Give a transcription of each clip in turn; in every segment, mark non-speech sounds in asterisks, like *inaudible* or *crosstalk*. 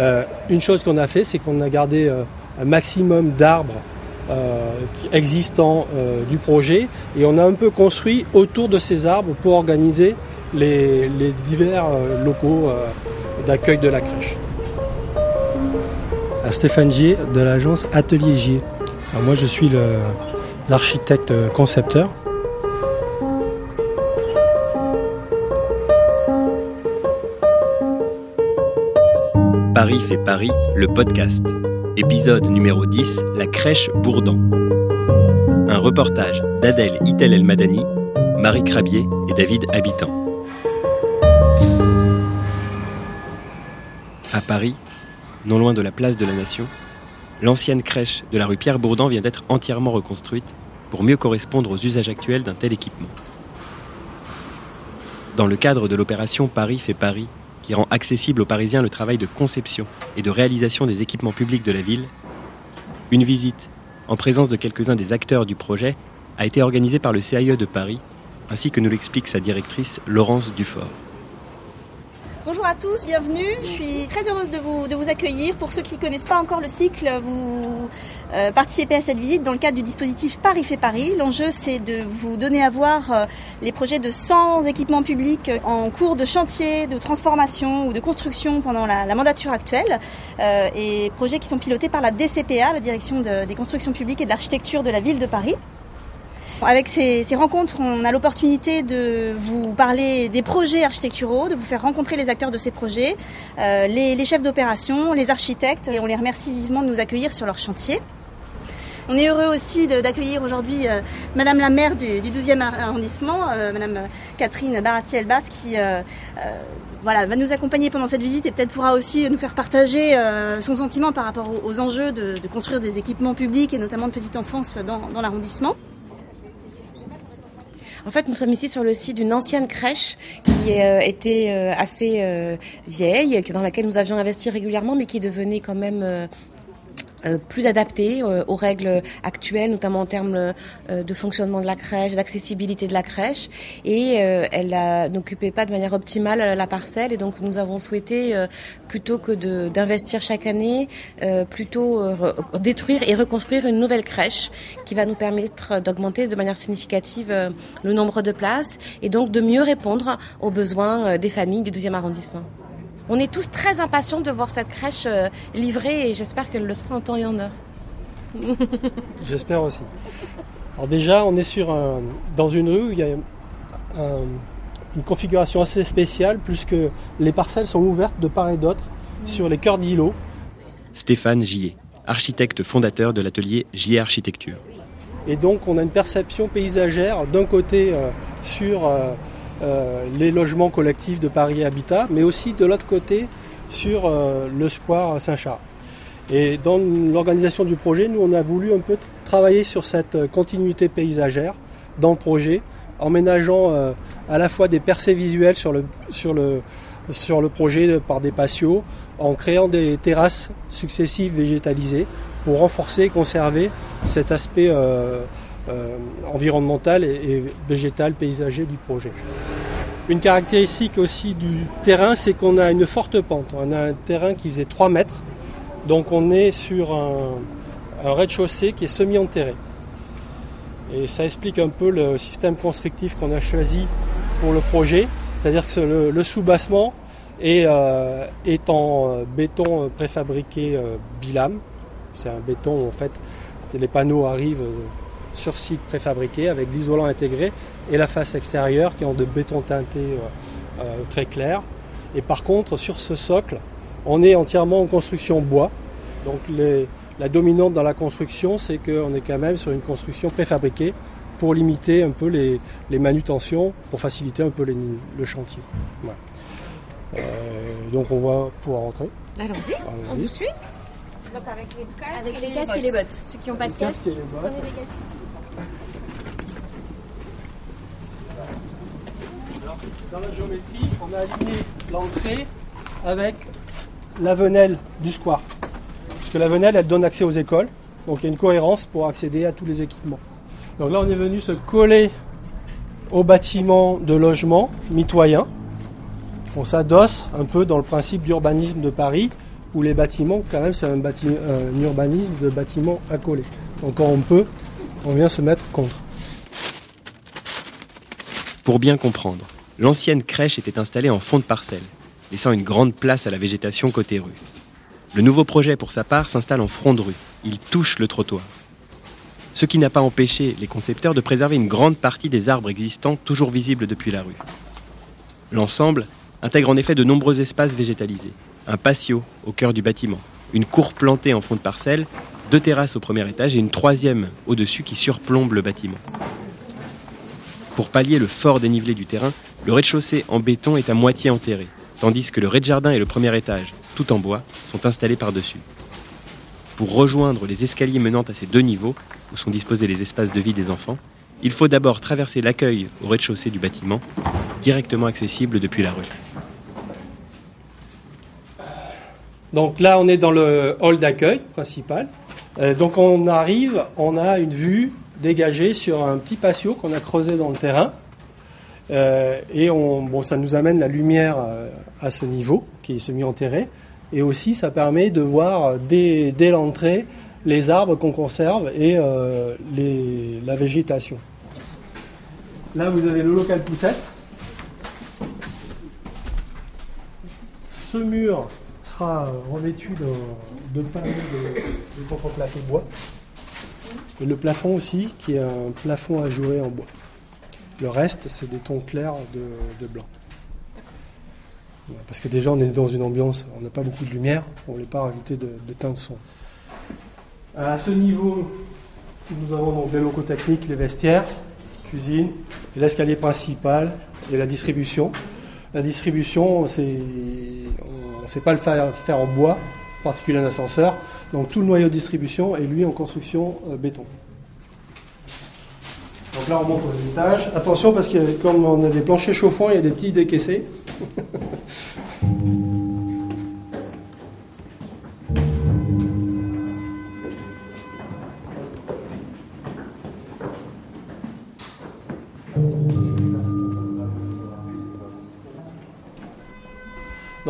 Euh, une chose qu'on a fait, c'est qu'on a gardé euh, un maximum d'arbres euh, existants du projet et on a un peu construit autour de ces arbres pour organiser les, divers locaux d'accueil de la crèche. Stéphane Gier de l'agence Atelier Gier. Moi je suis l'architecte concepteur. Paris fait Paris, le podcast. Épisode numéro 10, la crèche Bourdan. Un reportage d'Adèle Itel El Madani, Marie Crabier et David Habitant. À Paris, non loin de la place de la Nation, l'ancienne crèche de la rue Pierre Bourdan vient d'être entièrement reconstruite pour mieux correspondre aux usages actuels d'un tel équipement. Dans le cadre de l'opération Paris fait Paris, qui rend accessible aux Parisiens le travail de conception et de réalisation des équipements publics de la ville, une visite, en présence de quelques-uns des acteurs du projet, a été organisée par le CIE de Paris, ainsi que nous l'explique sa directrice Laurence Dufort. Bonjour à tous, bienvenue. Je suis très heureuse de vous, accueillir. Pour ceux qui ne connaissent pas encore le cycle, vous euh, participez à cette visite dans le cadre du dispositif Paris fait Paris. L'enjeu, c'est de vous donner à voir euh, les projets de 100 équipements publics en cours de chantier, de transformation ou de construction pendant la, mandature actuelle. Euh, et projets qui sont pilotés par la DCPA, la Direction de- des constructions publiques et de l'architecture de la ville de Paris. Avec ces, rencontres, on a l'opportunité de vous parler des projets architecturaux, de vous faire rencontrer les acteurs de ces projets, euh, les, chefs d'opération, les architectes, et on les remercie vivement de nous accueillir sur leur chantier. On est heureux aussi d'accueillir aujourd'hui euh, Madame la maire du, du 12e arrondissement, euh, Madame Catherine Barati-Elbas, qui va nous accompagner pendant cette visite et peut-être pourra aussi nous faire partager son sentiment par rapport aux, enjeux de, construire des équipements publics et notamment de petite enfance dans l'arrondissement. En fait, nous sommes ici sur le site d'une ancienne crèche qui euh, était euh, assez euh, vieille, dans laquelle nous avions investi régulièrement, mais qui devenait quand même plus adaptée euh, aux règles actuelles, notamment en termes euh, de fonctionnement de la crèche, d'accessibilité de la crèche. Et euh, elle n'occupait pas de manière optimale euh, la parcelle. Et donc, nous avons souhaité, euh, plutôt que d'investir chaque année, euh, plutôt euh, re- détruire et reconstruire une nouvelle crèche qui va nous permettre d'augmenter de manière significative euh, le nombre de places et donc de mieux répondre aux besoins euh, des familles du 12e arrondissement. On est tous très impatients de voir cette crèche euh, livrée et j'espère qu'elle le sera en temps et en heure. *laughs* J'espère aussi. Alors déjà, on est sur un- dans une rue où il y a un- une configuration assez spéciale, puisque les parcelles sont ouvertes de part et d'autre sur les cœurs d'îlots. Stéphane Gillet, architecte fondateur de l'atelier Gillet Architecture. Et donc, on a une perception paysagère d'un côté euh, sur euh, les logements collectifs de Paris Habitat, mais aussi de l'autre côté sur euh, le square Saint-Charles. Et dans l'organisation du projet, nous, on a voulu un peu travailler sur cette euh, continuité paysagère dans le projet, en ménageant euh, à la fois des percées visuelles sur le, sur le, sur le projet euh, par des patios, en créant des terrasses successives végétalisées pour renforcer et conserver cet aspect euh, euh, environnemental et, et végétal, paysager du projet. Une caractéristique aussi du terrain, c'est qu'on a une forte pente. On a un terrain qui faisait 3 mètres, donc on est sur un, rez-de-chaussée qui est semi-enterré. Et ça explique un peu le système constructif qu'on a choisi pour le projet, c'est-à-dire que le, sous-bassement est, euh, en euh, béton préfabriqué bilame. C'est un béton en fait, les panneaux arrivent sur site préfabriqué avec l'isolant intégré et la face extérieure qui est en de béton teinté euh, euh, très clair. Et par contre, sur ce socle, on est entièrement en construction bois. Donc les- la dominante dans la construction, c'est qu'on est quand même sur une construction préfabriquée pour limiter un peu les, les manutentions, pour faciliter un peu les- le chantier. Euh, donc on va pouvoir rentrer. Allons-y, on vous suit Donc avec les casques, Avec les casques et les bottes. Ceux qui n'ont pas de Les casque. Dans la géométrie, on a aligné l'entrée avec la venelle du square. Parce que la venelle, elle donne accès aux écoles. Donc il y a une cohérence pour accéder à tous les équipements. Donc là, on est venu se coller au bâtiment de logement mitoyen. On s'adosse un peu dans le principe d'urbanisme de Paris où les bâtiments, quand même, c'est un, un urbanisme de bâtiments accolés. Donc quand on peut, on vient se mettre contre. Pour bien comprendre, l'ancienne crèche était installée en fond de parcelle, laissant une grande place à la végétation côté rue. Le nouveau projet, pour sa part, s'installe en front de rue. Il touche le trottoir. Ce qui n'a pas empêché les concepteurs de préserver une grande partie des arbres existants toujours visibles depuis la rue. L'ensemble intègre en effet de nombreux espaces végétalisés. Un patio au cœur du bâtiment, une cour plantée en fond de parcelle, deux terrasses au premier étage et une troisième au-dessus qui surplombe le bâtiment. Pour pallier le fort dénivelé du terrain, le rez-de-chaussée en béton est à moitié enterré, tandis que le rez-de-jardin et le premier étage, tout en bois, sont installés par-dessus. Pour rejoindre les escaliers menant à ces deux niveaux, où sont disposés les espaces de vie des enfants, il faut d'abord traverser l'accueil au rez-de-chaussée du bâtiment, directement accessible depuis la rue. Donc là, on est dans le hall d'accueil principal. Euh, donc on arrive, on a une vue dégagée sur un petit patio qu'on a creusé dans le terrain. Euh, et on, bon, ça nous amène la lumière euh, à ce niveau qui est semi-enterré. Et aussi, ça permet de voir dès, dès l'entrée les arbres qu'on conserve et la végétation. Là, vous avez le local poussette. Ce mur sera revêtu de, de panneaux de, de contreplaqué bois. Et le plafond aussi, qui est un plafond ajouré en bois. Le reste, c'est des tons clairs de, blanc. Parce que déjà, on est dans une ambiance, on n'a pas beaucoup de lumière, on ne voulait pas rajouter de, de teint de son. À ce niveau, nous avons donc les locaux techniques, les vestiaires, cuisine, l'escalier principal et la distribution. La distribution, c'est, ne sait pas le faire, faire en bois, en particulier un ascenseur. Donc tout le noyau de distribution est lui en construction euh, béton. Donc là on monte aux étages. Attention parce que comme on a des planchers chauffants, il y a des petits décaissés. *laughs*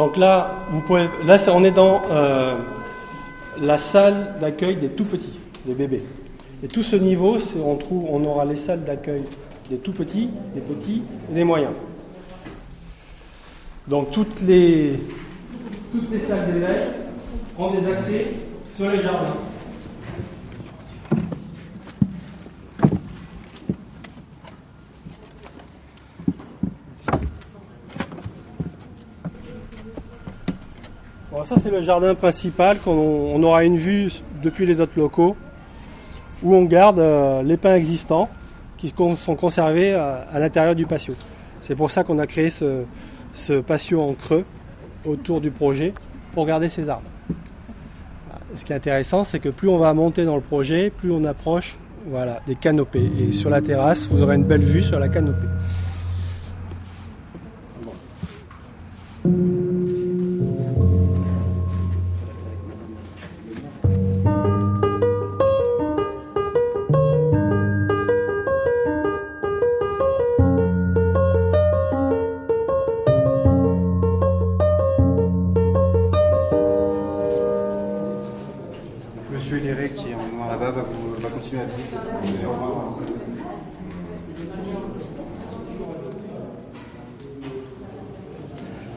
Donc là, vous pouvez, là on est dans euh, la salle d'accueil des tout petits, des bébés. Et tout ce niveau, on, on aura les salles d'accueil des tout petits, des petits et des moyens. Donc toutes les, toutes les salles d'éveil ont des accès sur les jardins. Ça c'est le jardin principal qu'on aura une vue depuis les autres locaux où on garde euh, les pins existants qui sont conservés à, à l'intérieur du patio. C'est pour ça qu'on a créé ce, ce, patio en creux autour du projet pour garder ces arbres. Ce qui est intéressant, c'est que plus on va monter dans le projet, plus on approche voilà, des canopées. Et sur la terrasse, vous aurez une belle vue sur la canopée.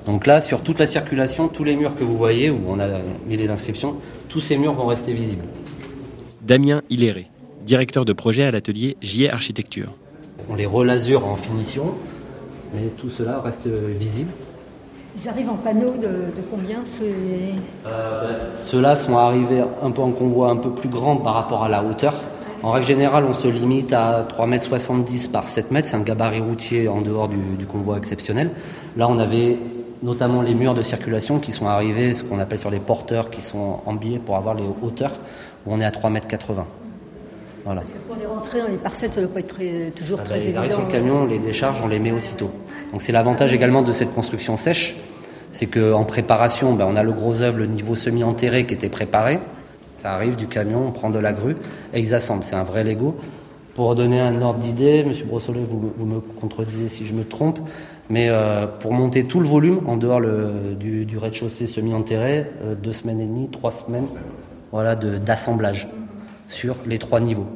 Donc là, sur toute la circulation, tous les murs que vous voyez, où on a mis les inscriptions, tous ces murs vont rester visibles. Damien Hilléré, directeur de projet à l'atelier JE Architecture. On les relasure en finition, mais tout cela reste visible. Ils arrivent en panneaux de, de combien ceux... Euh, bah, Ceux-là sont arrivés un peu en convoi un peu plus grand par rapport à la hauteur. En règle générale, on se limite à 3,70 m par 7 m. C'est un gabarit routier en dehors du, du, convoi exceptionnel. Là, on avait notamment les murs de circulation qui sont arrivés, ce qu'on appelle sur les porteurs, qui sont en biais pour avoir les hauteurs, où on est à 3,80 m. Voilà. Parce que pour les rentrer dans les parcelles, ça ne doit pas être très, toujours ah très bah, évident. Ils arrivent sur le camion, on les décharge, on les met aussitôt. Donc c'est l'avantage également de cette construction sèche, c'est qu'en préparation, ben, on a le gros œuvre, le niveau semi-enterré qui était préparé. Ça arrive du camion, on prend de la grue et ils assemblent. C'est un vrai Lego. Pour donner un ordre d'idée, Monsieur Brossolet, vous, vous, me contredisez si je me trompe, Mais euh, pour monter tout le volume, en dehors du, rez-de-chaussée semi-enterré, euh, deux semaines et demie, trois semaines voilà, d'assemblage sur les trois niveaux.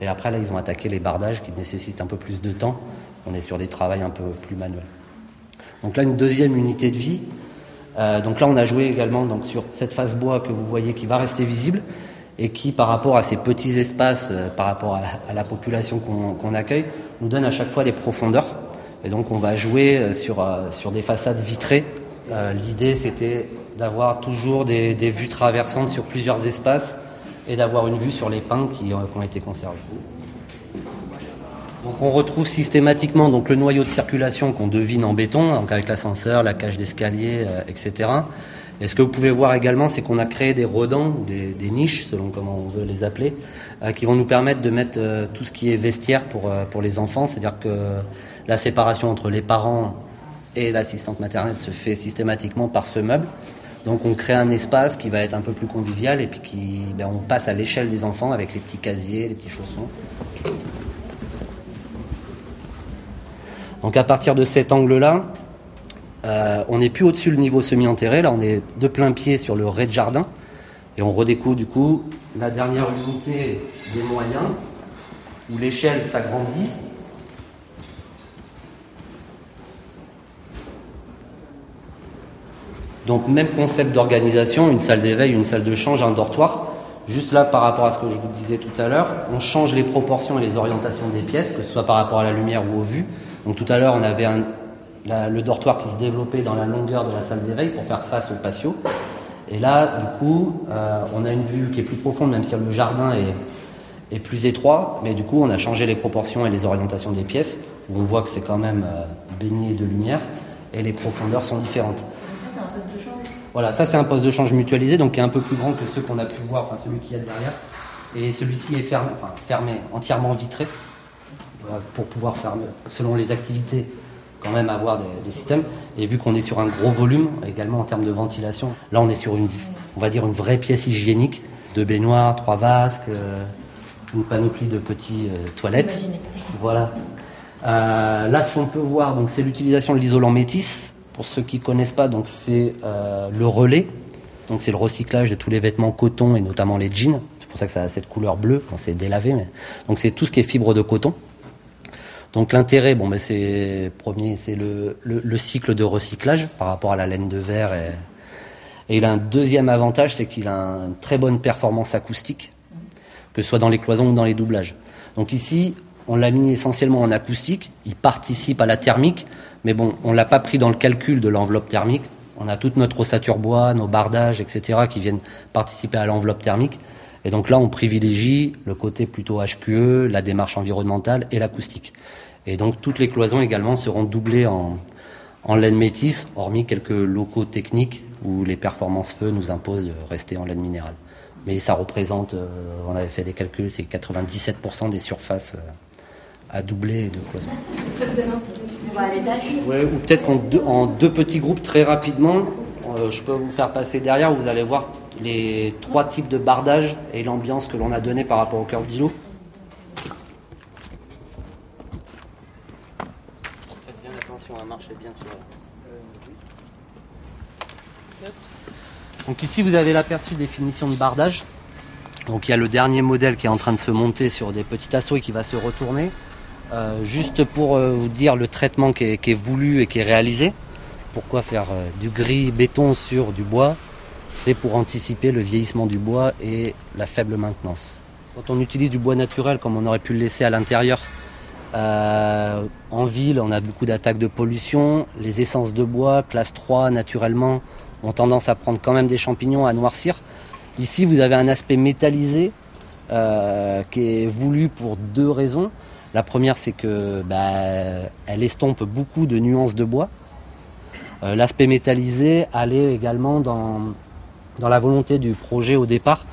Et après, là, ils ont attaqué les bardages qui nécessitent un peu plus de temps. On est sur des travaux un peu plus manuels. Donc là, une deuxième unité de vie. Euh, donc là, on a joué également donc, sur cette face bois que vous voyez qui va rester visible et qui, par rapport à ces petits espaces, euh, par rapport à la, population qu'on accueille, nous donne à chaque fois des profondeurs. Et donc, on va jouer euh, sur, sur des façades vitrées. L'idée, c'était d'avoir toujours des, des vues traversantes sur plusieurs espaces et d'avoir une vue sur les pins qui, ont été conservés. Donc on retrouve systématiquement donc le noyau de circulation qu'on devine en béton, avec l'ascenseur, la cage d'escalier, euh, etc. Et ce que vous pouvez voir également, c'est qu'on a créé des redans, des, des, niches, selon comment on veut les appeler, euh, qui vont nous permettre de mettre euh, tout ce qui est vestiaire pour, pour les enfants. C'est-à-dire que la séparation entre les parents et l'assistante maternelle se fait systématiquement par ce meuble. Donc on crée un espace qui va être un peu plus convivial et puis qui, ben, on passe à l'échelle des enfants avec les petits casiers, les petits chaussons. Donc à partir de cet angle-là, euh, on n'est plus au-dessus du niveau semi-enterré, là on est de plein pied sur le rez-de-jardin et on redécouvre du coup la dernière unité des moyens où l'échelle s'agrandit Donc même concept d'organisation, une salle d'éveil, une salle de change, un dortoir. Juste là, par rapport à ce que je vous disais tout à l'heure, on change les proportions et les orientations des pièces, que ce soit par rapport à la lumière ou aux vues. Donc tout à l'heure, on avait le dortoir qui se développait dans la longueur de la salle d'éveil pour faire face au patio. Et là, du coup, euh, on a une vue qui est plus profonde, même si le jardin est, plus étroit. Mais du coup, on a changé les proportions et les orientations des pièces, où on voit que c'est quand même euh, baigné de lumière, et les profondeurs sont différentes. Voilà, ça c'est un poste de change mutualisé, donc qui est un peu plus grand que ceux qu'on a pu voir, enfin celui qui est derrière. Et celui-ci est fermé, enfin fermé, entièrement vitré, pour pouvoir faire, selon les activités, quand même avoir des, systèmes. Et vu qu'on est sur un gros volume, également en termes de ventilation, là on est sur une, on va dire une vraie pièce hygiénique, de baignoire, trois vasques, euh, une panoplie de petits euh, toilettes. Voilà. là, ce qu'on peut voir, donc c'est l'utilisation de l'isolant métis pour ceux qui ne connaissent pas, donc c'est euh, le relais. Donc c'est le recyclage de tous les vêtements coton et notamment les jeans. C'est pour ça que ça a cette couleur bleue quand c'est délavé. Mais... Donc c'est tout ce qui est fibre de coton. Donc l'intérêt, bon, ben c'est premier, c'est le, le, cycle de recyclage par rapport à la laine de verre. Et, et il a un deuxième avantage, c'est qu'il a une très bonne performance acoustique, que ce soit dans les cloisons ou dans les doublages. Donc ici, on l'a mis essentiellement en acoustique. Il participe à la thermique, mais bon, on l'a pas pris dans le calcul de l'enveloppe thermique. On a toute notre ossature bois, nos bardages, etc., qui viennent participer à l'enveloppe thermique. Et donc là, on privilégie le côté plutôt HQE, la démarche environnementale et l'acoustique. Et donc toutes les cloisons également seront doublées en, en laine métisse, hormis quelques locaux techniques où les performances feu nous imposent de rester en laine minérale. Mais ça représente, euh, on avait fait des calculs, c'est 97% des surfaces euh, à doubler de cloisons. Ouais, ou peut-être qu'en en deux petits groupes très rapidement, euh, je peux vous faire passer derrière, vous allez voir les trois types de bardage et l'ambiance que l'on a donné par rapport au cœur d'îlot. Faites bien attention à marcher bien sur. Donc ici vous avez l'aperçu des finitions de bardage. Donc il y a le dernier modèle qui est en train de se monter sur des petits assauts et qui va se retourner. Euh, juste pour euh, vous dire le traitement qui est, voulu et qui est réalisé. Pourquoi faire euh, du gris béton sur du bois C'est pour anticiper le vieillissement du bois et la faible maintenance. Quand on utilise du bois naturel comme on aurait pu le laisser à l'intérieur, en ville on a beaucoup d'attaques de pollution. Les essences de bois, classe 3 naturellement, ont tendance à prendre quand même des champignons, à noircir. Ici vous avez un aspect métallisé qui est voulu pour deux raisons. La première, c'est que bah, elle estompe beaucoup de nuances de bois. Euh, l'aspect métallisé allait également dans, dans la volonté du projet au départ,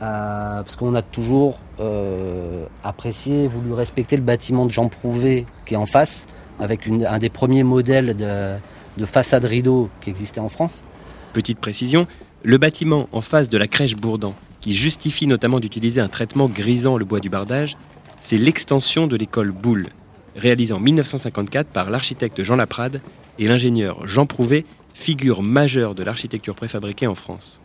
euh, parce qu'on a toujours euh, apprécié, voulu respecter le bâtiment de Jean Prouvé qui est en face, avec un des premiers modèles de, de façade rideau qui existait en France. Petite précision, le bâtiment en face de la crèche Bourdan, qui justifie notamment d'utiliser un traitement grisant le bois du bardage, c'est l'extension de l'école Boulle, réalisé en 1954 par l'architecte Jean Laprade et l'ingénieur Jean Prouvé, figure majeure de l'architecture préfabriquée en France.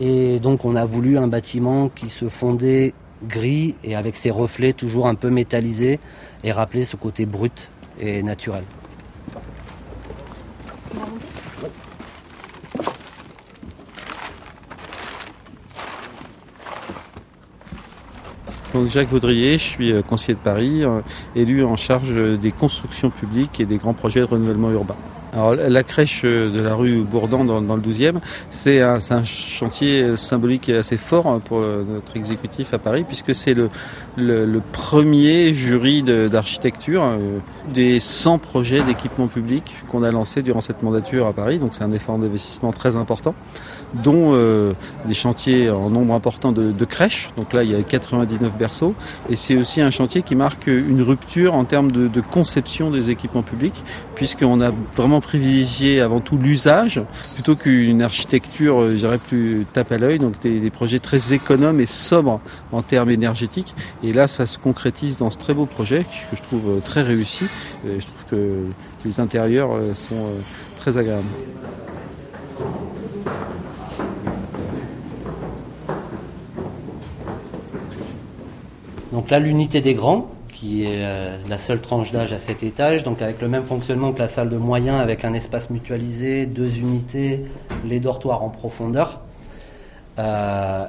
Et donc on a voulu un bâtiment qui se fondait gris et avec ses reflets toujours un peu métallisés et rappeler ce côté brut et naturel. Donc Jacques Vaudrier, je suis euh, conseiller de Paris, euh, élu en charge des constructions publiques et des grands projets de renouvellement urbain. Alors, la crèche euh, de la rue Bourdan dans, le 12e, c'est un, chantier symbolique et assez fort pour notre exécutif à Paris, puisque c'est le, premier jury d'architecture des 100 projets d'équipement public qu'on a lancé durant cette mandature à Paris. Donc c'est un effort d'investissement très important dont euh, des chantiers en nombre important de, de, crèches. Donc là, il y a 99 berceaux. Et c'est aussi un chantier qui marque une rupture en termes de, de conception des équipements publics, puisqu'on a vraiment privilégié avant tout l'usage, plutôt qu'une architecture, euh, je dirais, plus tape à l'œil. Donc des, des, projets très économes et sobres en termes énergétiques. Et là, ça se concrétise dans ce très beau projet que je trouve euh, très réussi. Je trouve que les intérieurs sont très agréables. Donc là, l'unité des grands, qui est euh, la seule tranche d'âge à cet étage, donc avec le même fonctionnement que la salle de moyens, avec un espace mutualisé, deux unités, les dortoirs en profondeur. Euh,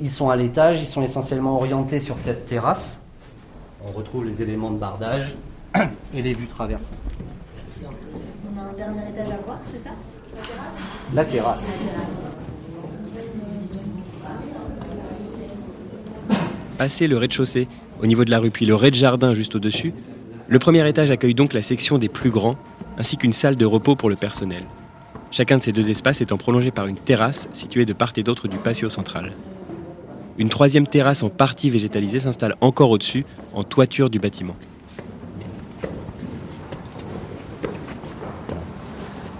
ils sont à l'étage, ils sont essentiellement orientés sur cette terrasse. On retrouve les éléments de bardage *coughs* et les vues traversées. On a un dernier étage à voir, c'est ça? La terrasse. Passer le rez-de-chaussée au niveau de la rue, puis le rez-de-jardin juste au-dessus, le premier étage accueille donc la section des plus grands, ainsi qu'une salle de repos pour le personnel. Chacun de ces deux espaces étant prolongé par une terrasse située de part et d'autre du patio central. Une troisième terrasse en partie végétalisée s'installe encore au-dessus, en toiture du bâtiment.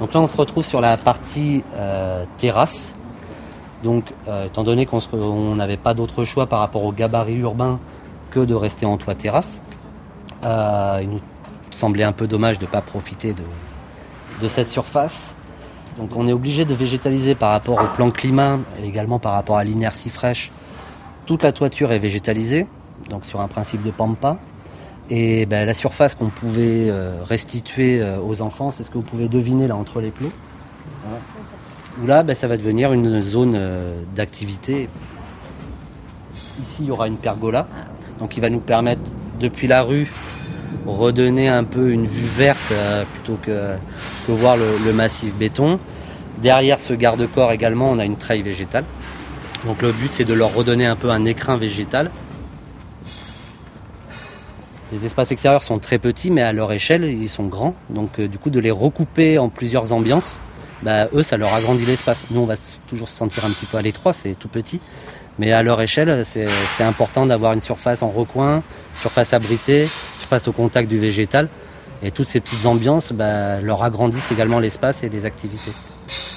Donc là, on se retrouve sur la partie euh, terrasse. Donc, euh, étant donné qu'on n'avait pas d'autre choix par rapport au gabarit urbain que de rester en toit terrasse, euh, il nous semblait un peu dommage de ne pas profiter de, cette surface. Donc on est obligé de végétaliser par rapport au plan climat et également par rapport à l'inertie fraîche. Toute la toiture est végétalisée, donc sur un principe de pampa. Et ben, la surface qu'on pouvait euh, restituer aux enfants, c'est ce que vous pouvez deviner là entre les où là, ben, ça va devenir une zone euh, d'activité. Ici, il y aura une pergola, donc il va nous permettre, depuis la rue, redonner un peu une vue verte euh, plutôt que, voir le, massif béton. Derrière ce garde-corps également, on a une treille végétale. Donc le but, c'est de leur redonner un peu un écrin végétal. Les espaces extérieurs sont très petits, mais à leur échelle, ils sont grands. Donc euh, du coup, de les recouper en plusieurs ambiances, bah, eux, ça leur agrandit l'espace. Nous, on va toujours se sentir un petit peu à l'étroit, c'est tout petit. Mais à leur échelle, c'est important d'avoir une surface en recoin, surface abritée, surface au contact du végétal. Et toutes ces petites ambiances bah, leur agrandissent également l'espace et les activités.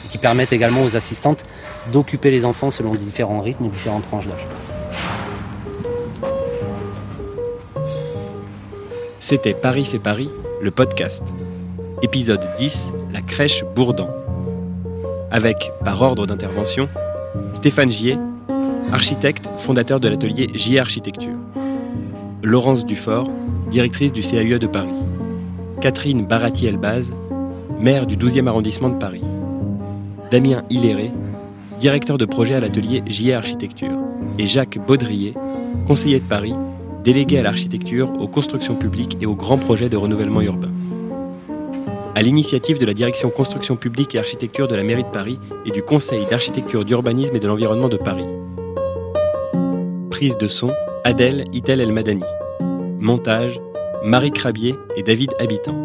Et qui permettent également aux assistantes d'occuper les enfants selon différents rythmes et différentes tranches d'âge. C'était Paris fait Paris, le podcast. Épisode 10, la crèche Bourdan avec, par ordre d'intervention, Stéphane Gier, architecte, fondateur de l'atelier Gier Architecture, Laurence Dufort, directrice du CAUE de Paris, Catherine Barati-Elbaz, maire du 12e arrondissement de Paris, Damien Hilléré, directeur de projet à l'atelier Gier Architecture, et Jacques Baudrier, conseiller de Paris, délégué à l'architecture, aux constructions publiques et aux grands projets de renouvellement urbain. À l'initiative de la direction construction publique et architecture de la mairie de Paris et du conseil d'architecture, d'urbanisme et de l'environnement de Paris. De son, Adèle Itel El Madani. Montage, Marie Crabier et David Habitant.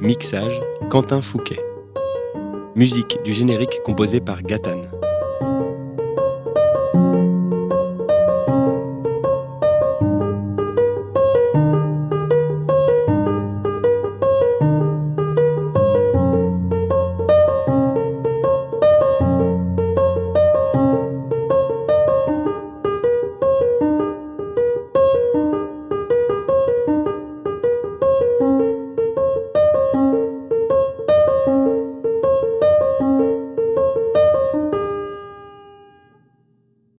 Mixage, Quentin Fouquet. Musique du générique composé par Gatane.